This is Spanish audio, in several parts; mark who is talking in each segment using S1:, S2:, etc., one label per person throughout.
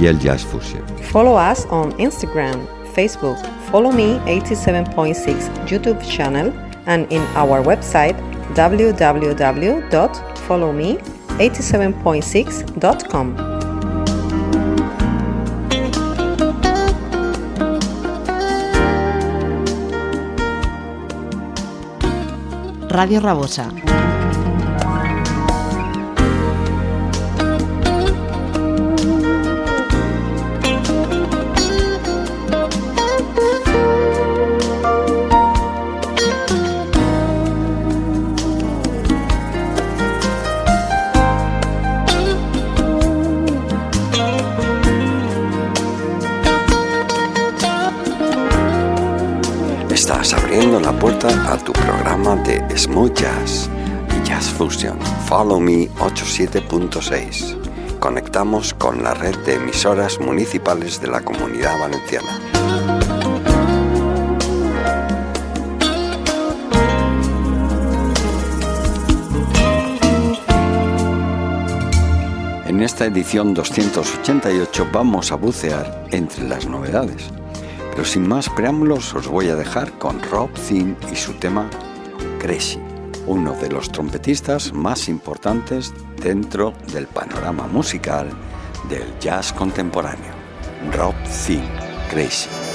S1: y el jazz fusion.
S2: Follow us on Instagram, Facebook, Follow Me 87.6 YouTube channel, and in our website www.followme87.6.com.
S3: Radio Rabosa.
S1: De Smooth Jazz y Jazz Fusion. Follow Me 87.6. Conectamos con la red de emisoras municipales de la Comunidad Valenciana. En esta edición 288 vamos a bucear entre las novedades. Pero sin más preámbulos os voy a dejar con Rob Thin y su tema Crazy, uno de los trompetistas más importantes dentro del panorama musical del jazz contemporáneo. Rob Thin, Crazy.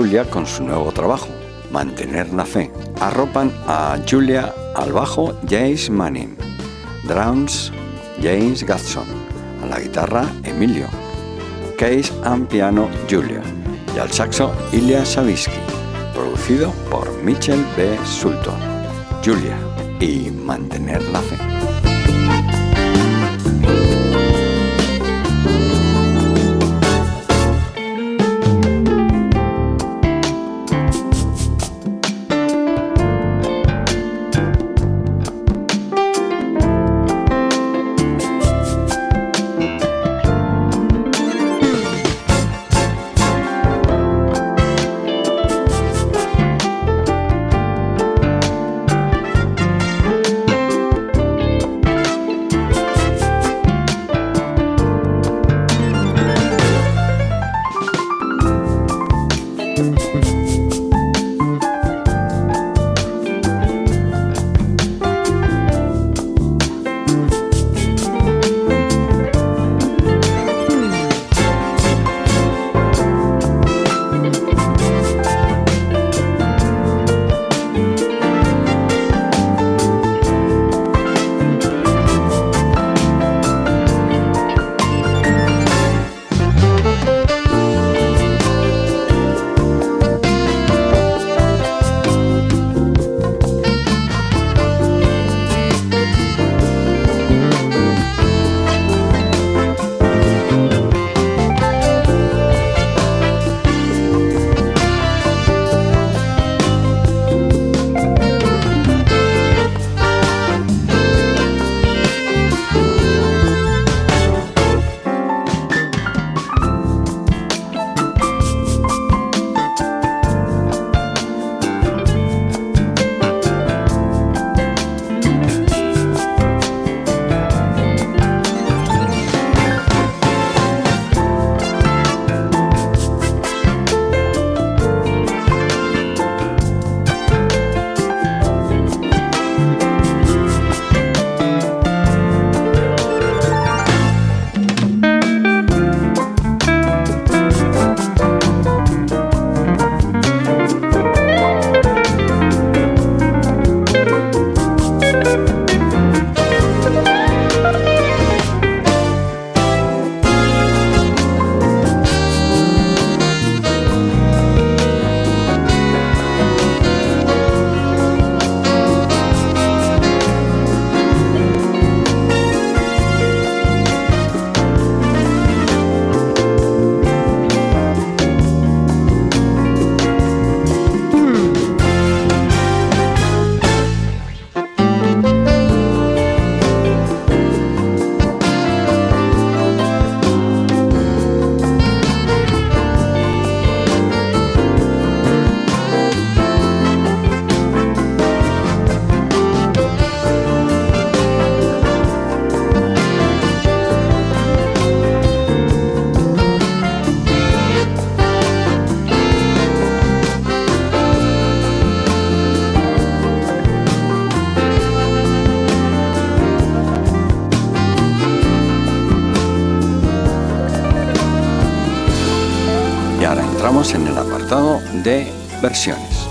S1: Julia con su nuevo trabajo, Mantener la Fe. Arropan a Julia al bajo James Manning, drums James Gatson, a la guitarra Emilio, case and piano Julia y al saxo Ilya Savisky, producido por Mitchell B. Sulton. Julia y Mantener la Fe. De versiones.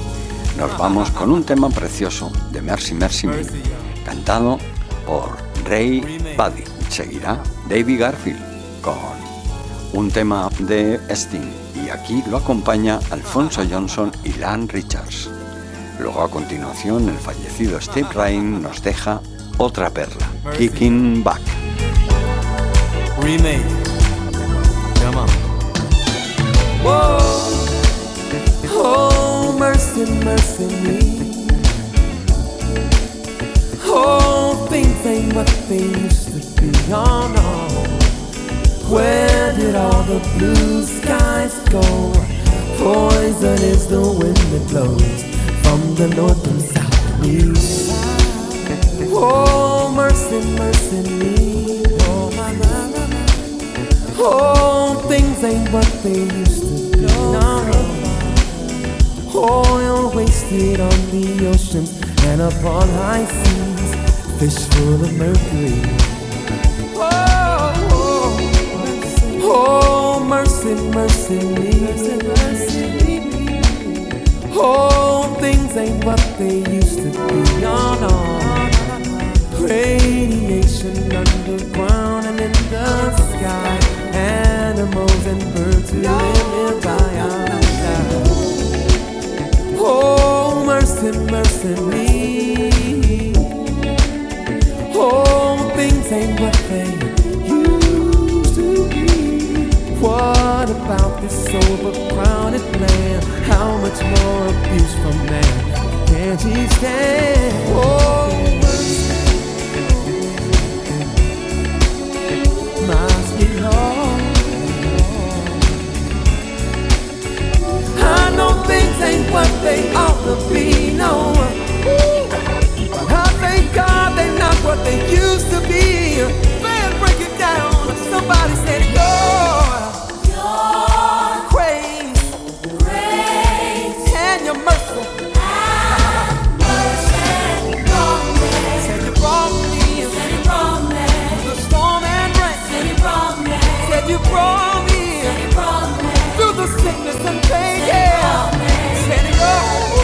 S1: Nos vamos con un tema precioso de Mercy Mercy Me, cantado por Ray Buddy. Seguirá David Garfield con un tema de Sting y aquí lo acompaña Alfonso Johnson y Lan Richards. Luego a continuación el fallecido Steve Ryan nos deja otra perla, Kicking Back.
S4: Oh, mercy, mercy me. Oh, things ain't what they used to be. Oh no. Where did all the blue skies go? Poison is the wind that blows from the north and south and east. Oh, mercy, mercy me. Oh, my, my. Oh, things ain't what they used to be. No, no. Oil wasted on the oceans and upon high seas, fish full of mercury. Oh, oh, Oh, mercy, mercy me. Oh, things ain't what they used to be. Oh, no. Radiation underground and in the sky. Animals and birds who live nearby are dying. Oh, mercy, mercy me. Oh, things ain't what they used to be. What about this overcrowded land? How much more abuse from man can he stand? Oh, ain't what they ought to be, no. But I thank God they're not what they used to be. Man, break it down. Somebody said, Your, your and your mercy. Said you brought me through the storm and rain. Said you brought me through the sickness and pain. Yeah. Can it go?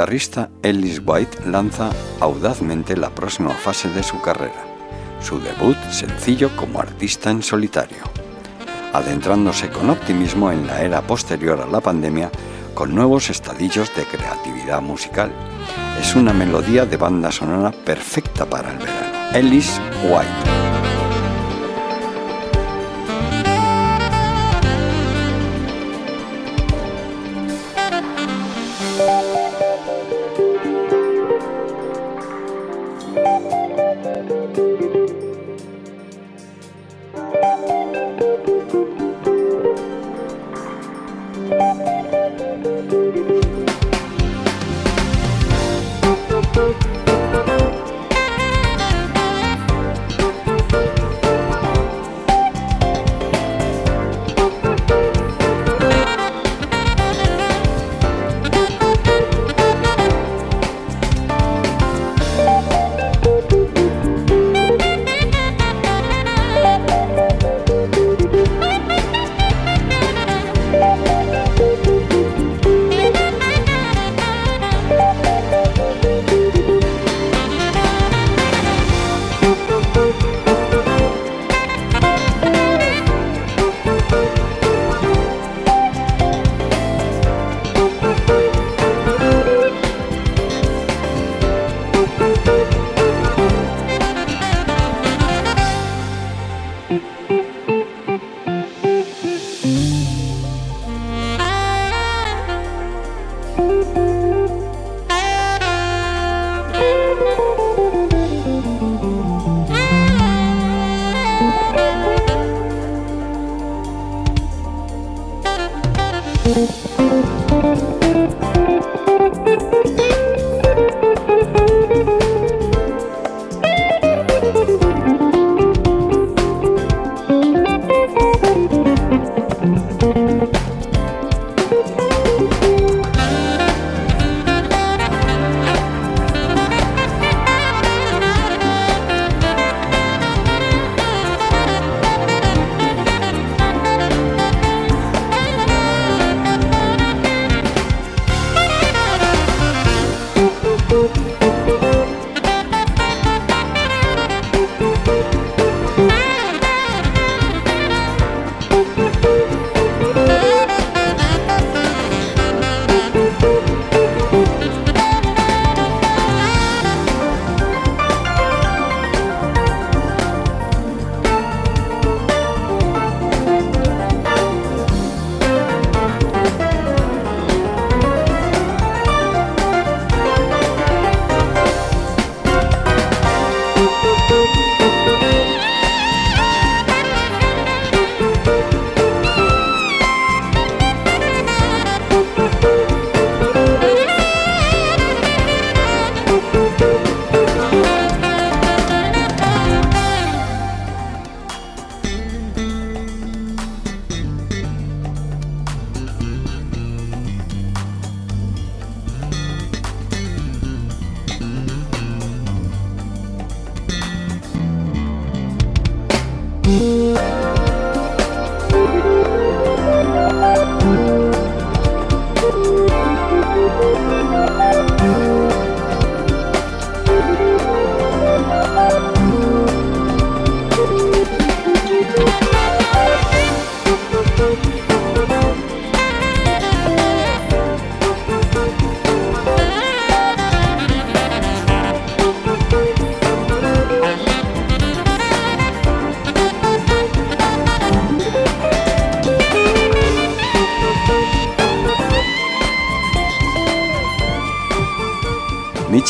S1: Guitarrista Ellis White lanza audazmente la próxima fase de su carrera, su debut sencillo como artista en solitario, adentrándose con optimismo en la era posterior a la pandemia con nuevos estadillos de creatividad musical. Es una melodía de banda sonora perfecta para el verano. Ellis White.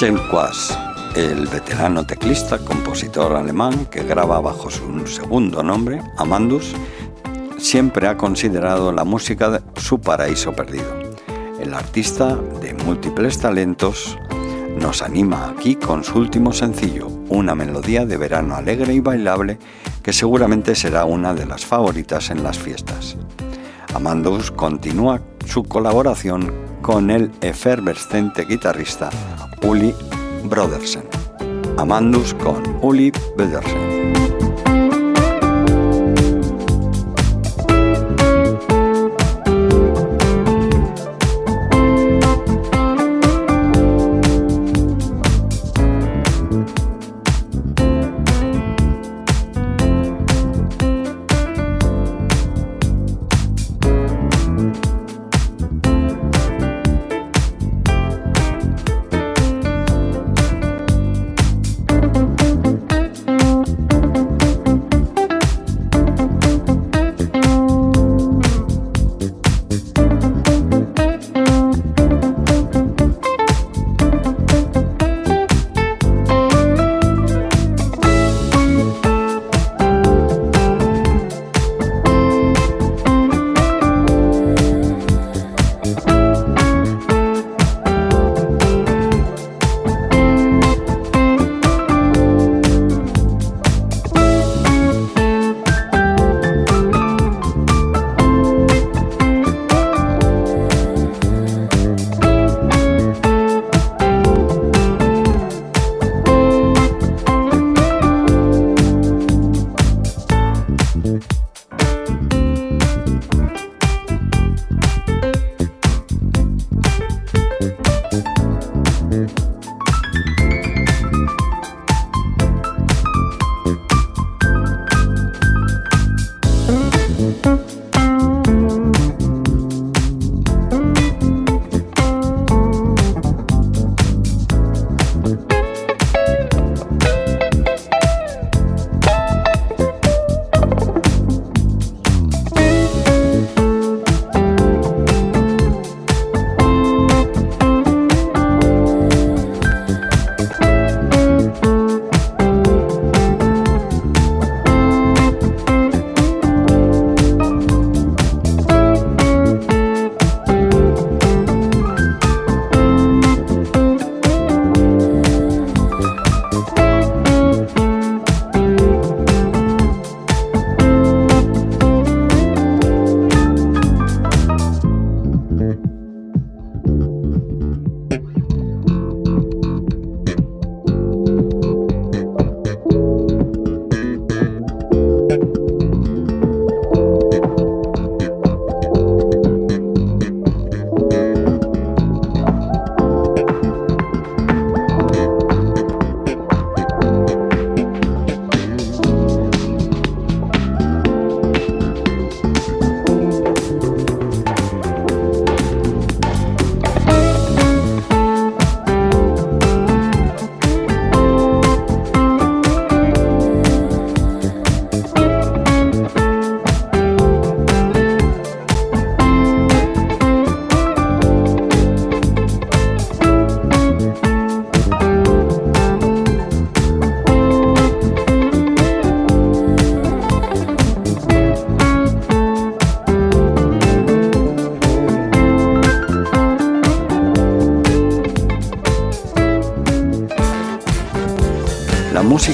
S1: Michel Quas, el veterano teclista, compositor alemán que graba bajo su segundo nombre, Amandus, siempre ha considerado la música su paraíso perdido. El artista de múltiples talentos nos anima aquí con su último sencillo, una melodía de verano alegre y bailable que seguramente será una de las favoritas en las fiestas. Amandus continúa su colaboración con el efervescente guitarrista Uli Brodersen. Amandus con Uli Brodersen.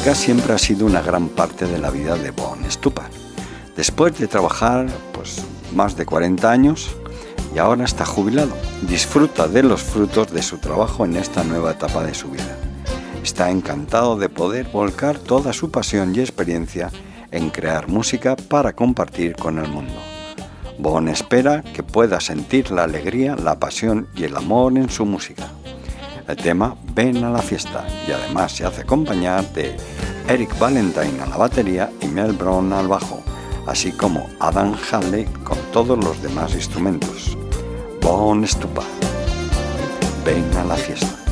S1: Música siempre ha sido una gran parte de la vida de Bon Stupar. Después de trabajar pues, más de 40 años y ahora está jubilado, disfruta de los frutos de su trabajo en esta nueva etapa de su vida. Está encantado de poder volcar toda su pasión y experiencia en crear música para compartir con el mundo. Bon espera que pueda sentir la alegría, la pasión y el amor en su música. El tema Ven a la fiesta y además se hace acompañar de Eric Valentine a la batería y Mel Brown al bajo, así como Adam Halley con todos los demás instrumentos. Bon Stupa. Ven a la fiesta.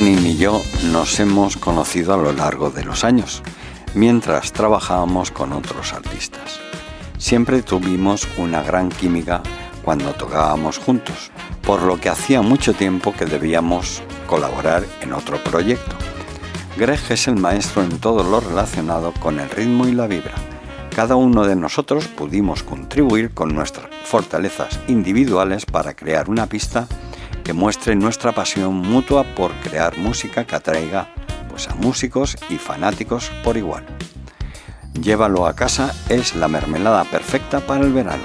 S1: Manning y yo nos hemos conocido a lo largo de los años, mientras trabajábamos con otros artistas. Siempre tuvimos una gran química cuando tocábamos juntos, por lo que hacía mucho tiempo que debíamos colaborar en otro proyecto. Greg es el maestro en todo lo relacionado con el ritmo y la vibra. Cada uno de nosotros pudimos contribuir con nuestras fortalezas individuales para crear una pista que muestre nuestra pasión mutua por crear música que atraiga pues, a músicos y fanáticos por igual. Llévalo a casa es la mermelada perfecta para el verano.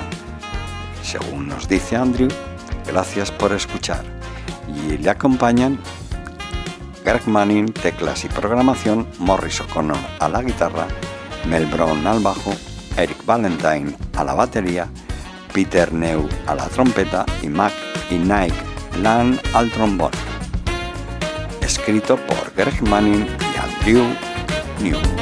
S1: Según nos dice Andrew, gracias por escuchar y le acompañan Greg Manning, teclas y programación, Morris O'Connor a la guitarra, Mel Brown al bajo, Eric Valentine a la batería, Peter Neu a la trompeta y Mac y Nike Lan al trombón. Escrito por Greg Manning y Andrew New.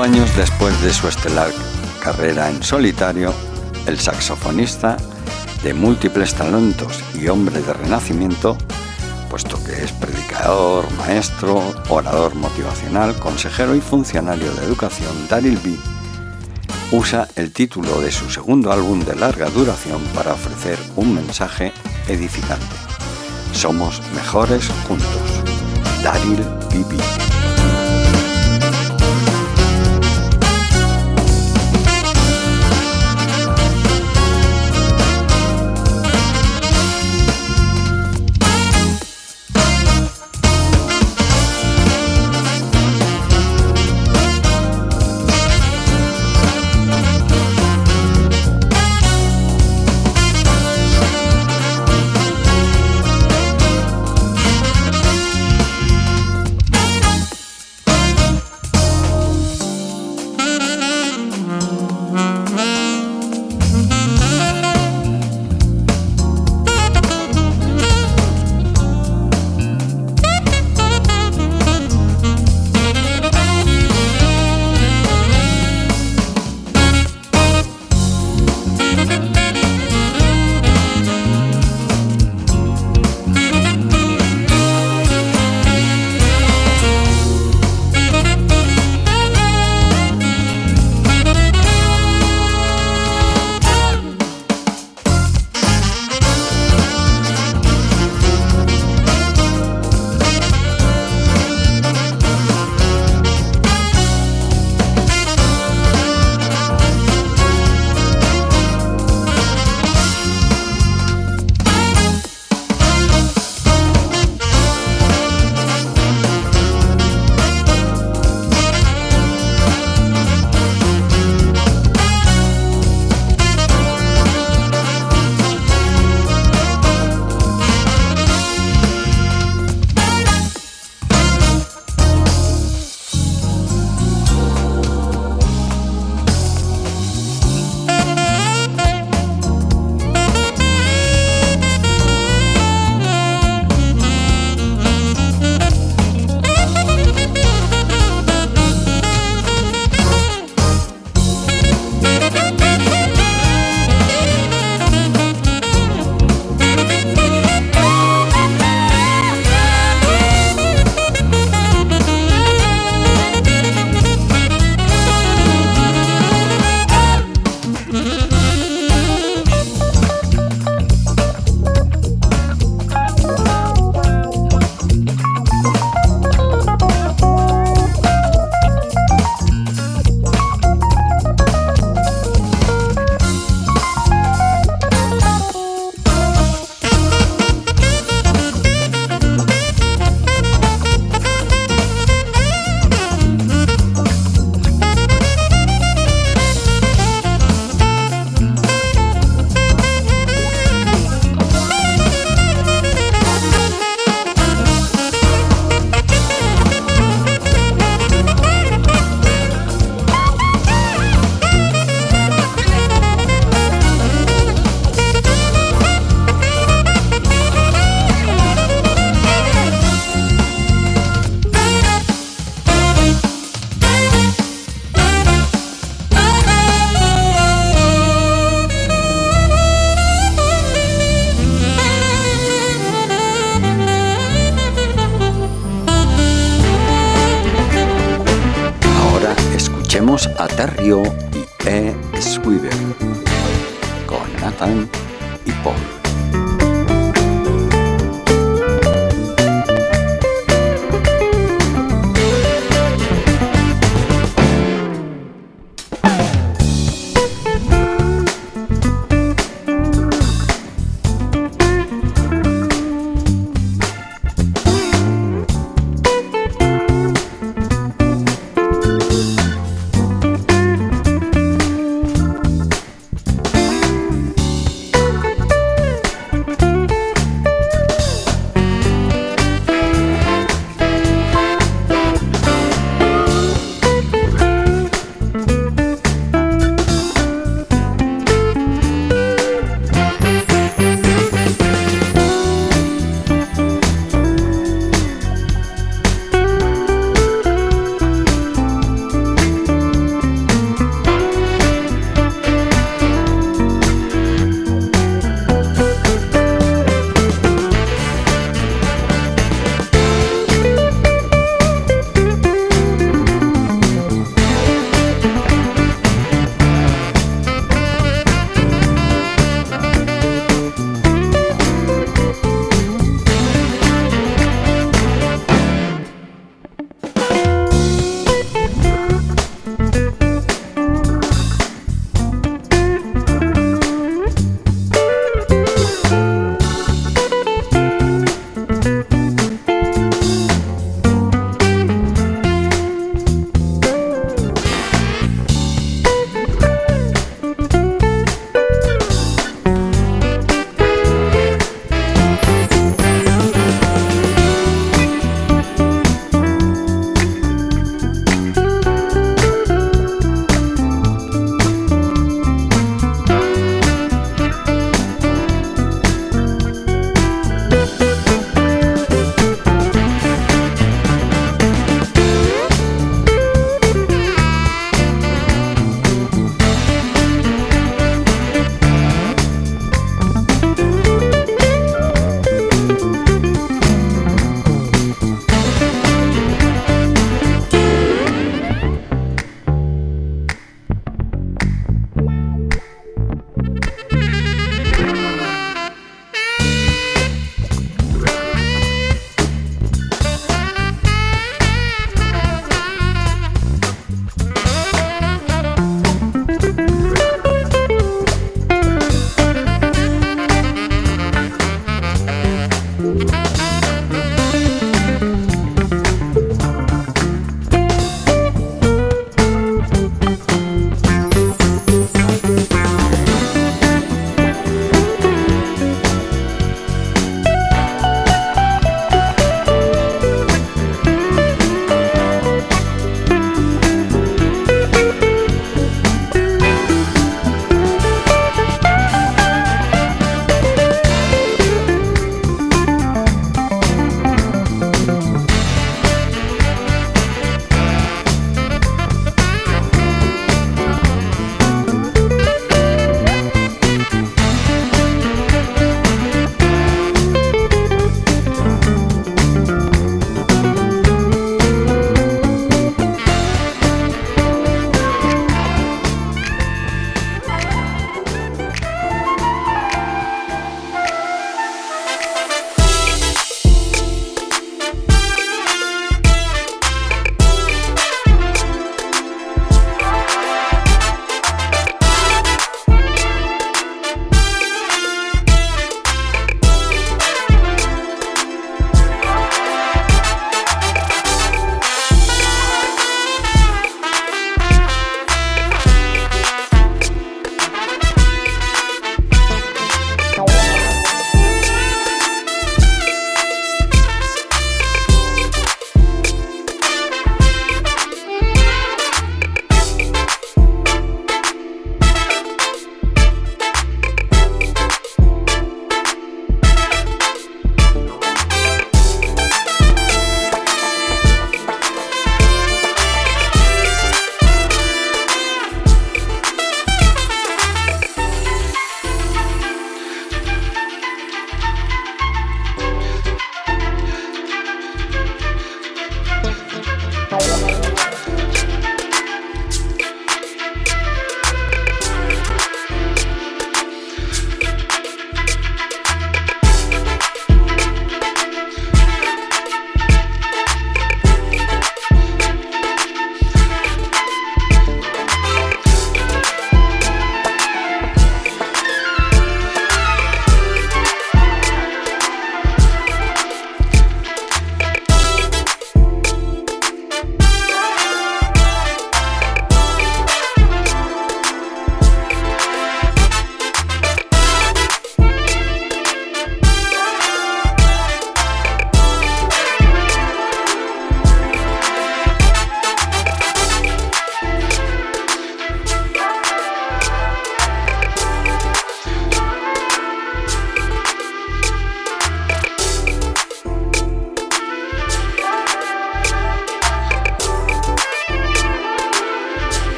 S1: Años después de su estelar carrera en solitario, el saxofonista de múltiples talentos y hombre de renacimiento, puesto que es predicador, maestro, orador motivacional, consejero y funcionario de educación, Daryl B. usa el título de su segundo álbum de larga duración para ofrecer un mensaje edificante. Somos mejores juntos. Daryl B.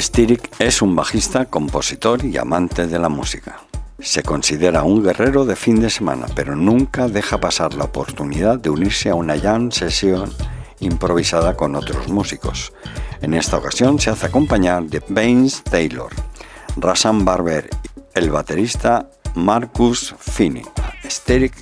S1: Styric es un bajista, compositor y amante de la música. Se considera un guerrero de fin de semana, pero nunca deja pasar la oportunidad de unirse a una jam sesión improvisada con otros músicos. En esta ocasión se hace acompañar de Baines Taylor, Rasan Barber, el baterista Marcus Finney. Styric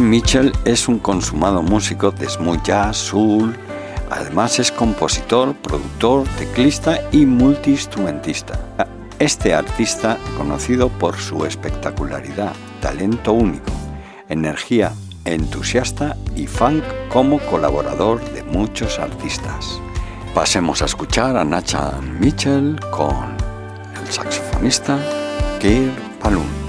S1: Mitchell es un consumado músico de smooth jazz, soul, además es compositor, productor, teclista y multiinstrumentista. Este artista conocido por su espectacularidad, talento único, energía entusiasta y funk como colaborador de muchos artistas. Pasemos a escuchar a Nacha Mitchell con el saxofonista Keir Palum.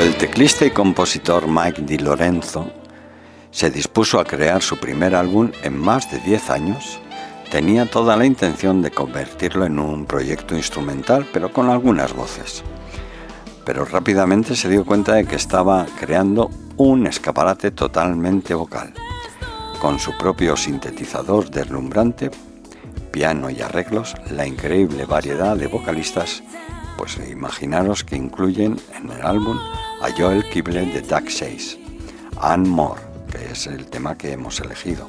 S4: El teclista y compositor Mike Di Lorenzo se dispuso a crear su primer álbum en más de 10 años, tenía toda la intención de convertirlo en un proyecto instrumental, pero con algunas voces. Pero rápidamente se dio cuenta de que estaba creando un escaparate totalmente vocal, con su propio sintetizador deslumbrante, piano y arreglos, la increíble variedad de vocalistas pues imaginaros que incluyen en el álbum a Joel Kibble de Duck 6, Anne Moore, que es el tema que hemos elegido,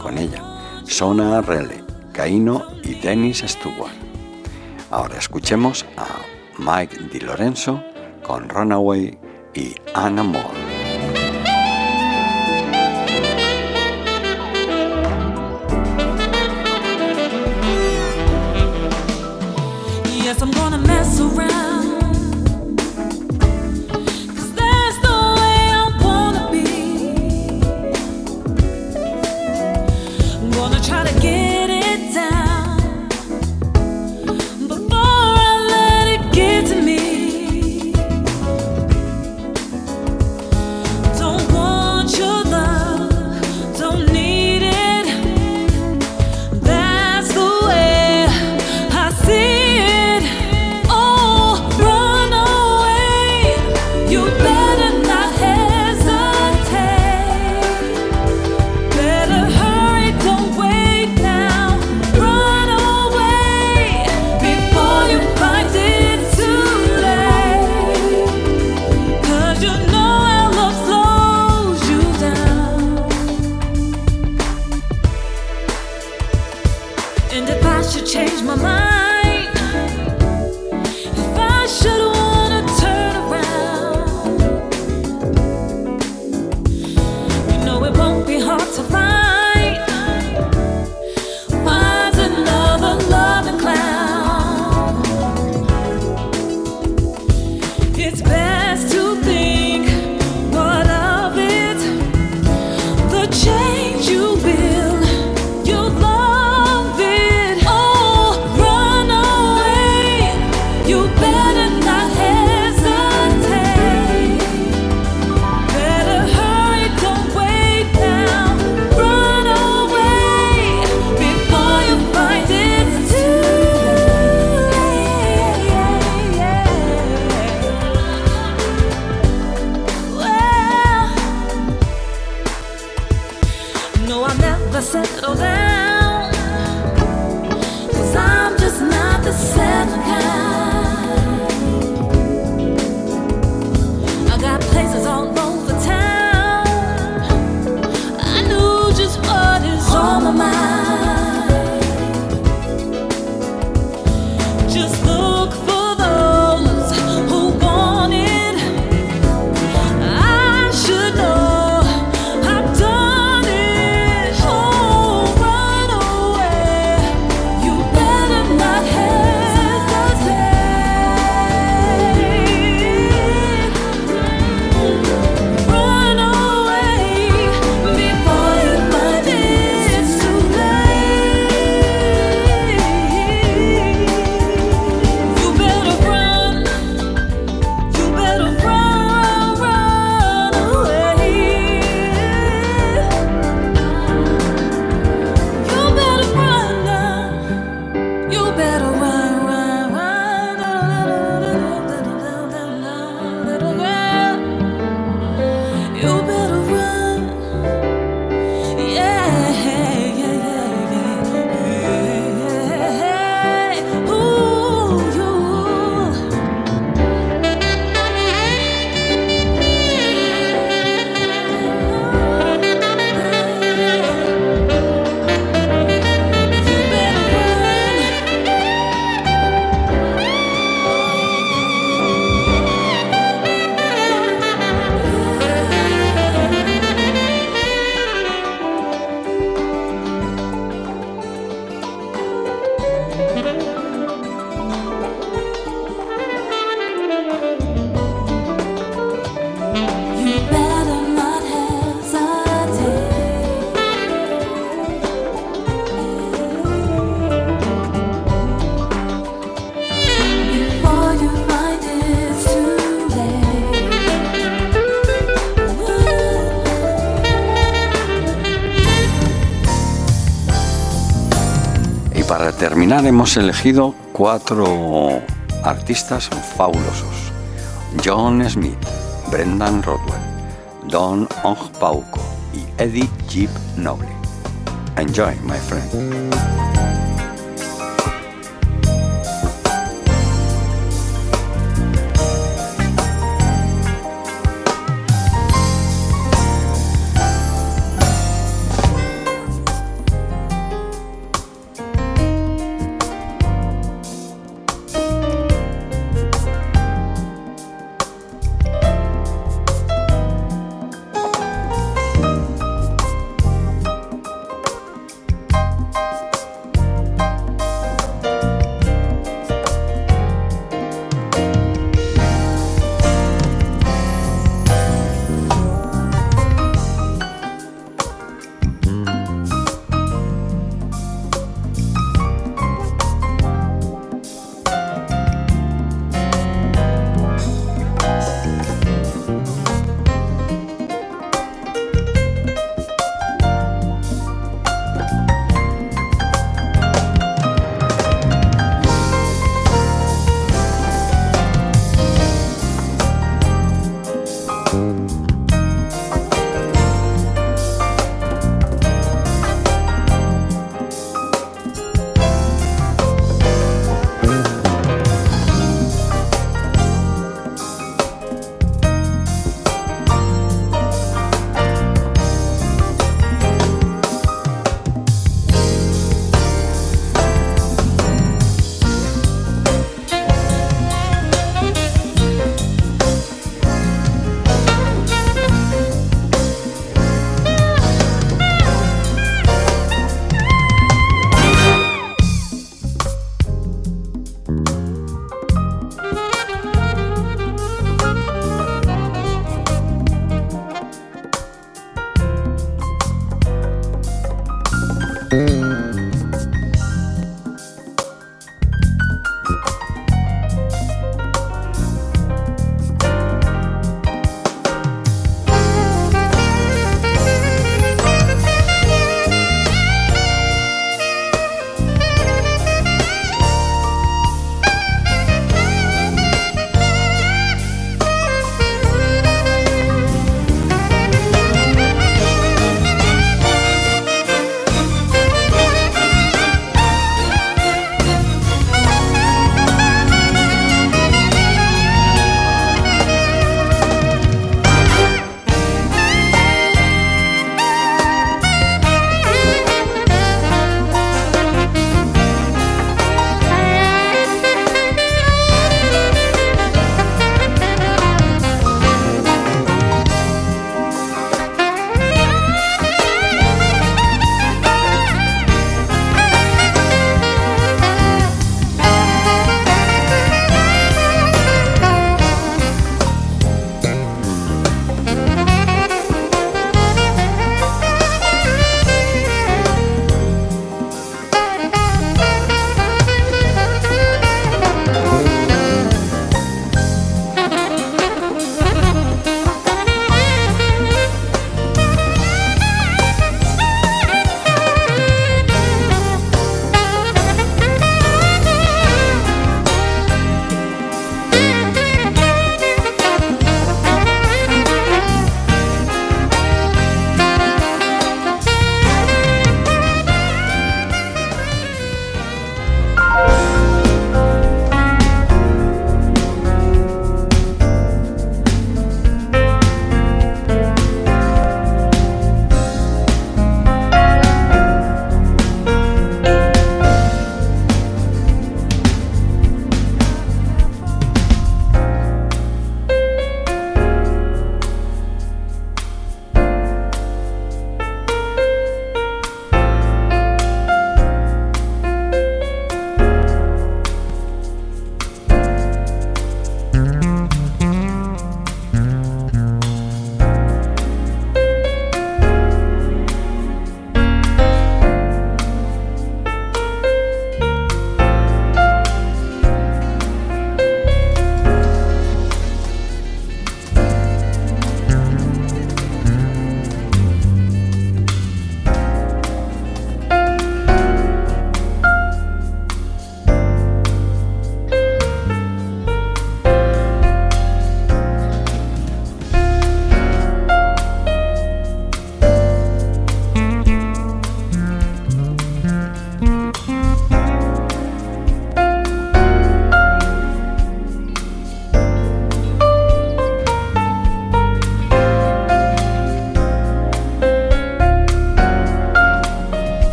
S4: con ella, Sona Rele, Caino y Dennis Stewart. Ahora escuchemos a Mike Di Lorenzo con Runaway y Anna Moore.
S5: the settle down. Cause I'm just not the
S1: same kind. Hemos elegido cuatro artistas fabulosos. John Smith, Brendan Rodwell, Don Ong Pauco y Eddie Jeep Noble. Enjoy, my friend.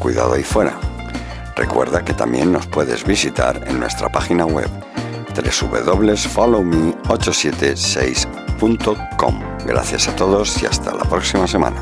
S1: Cuidado ahí fuera. Recuerda que también nos puedes visitar en nuestra página web www.followme876.com. Gracias a todos y hasta la próxima semana.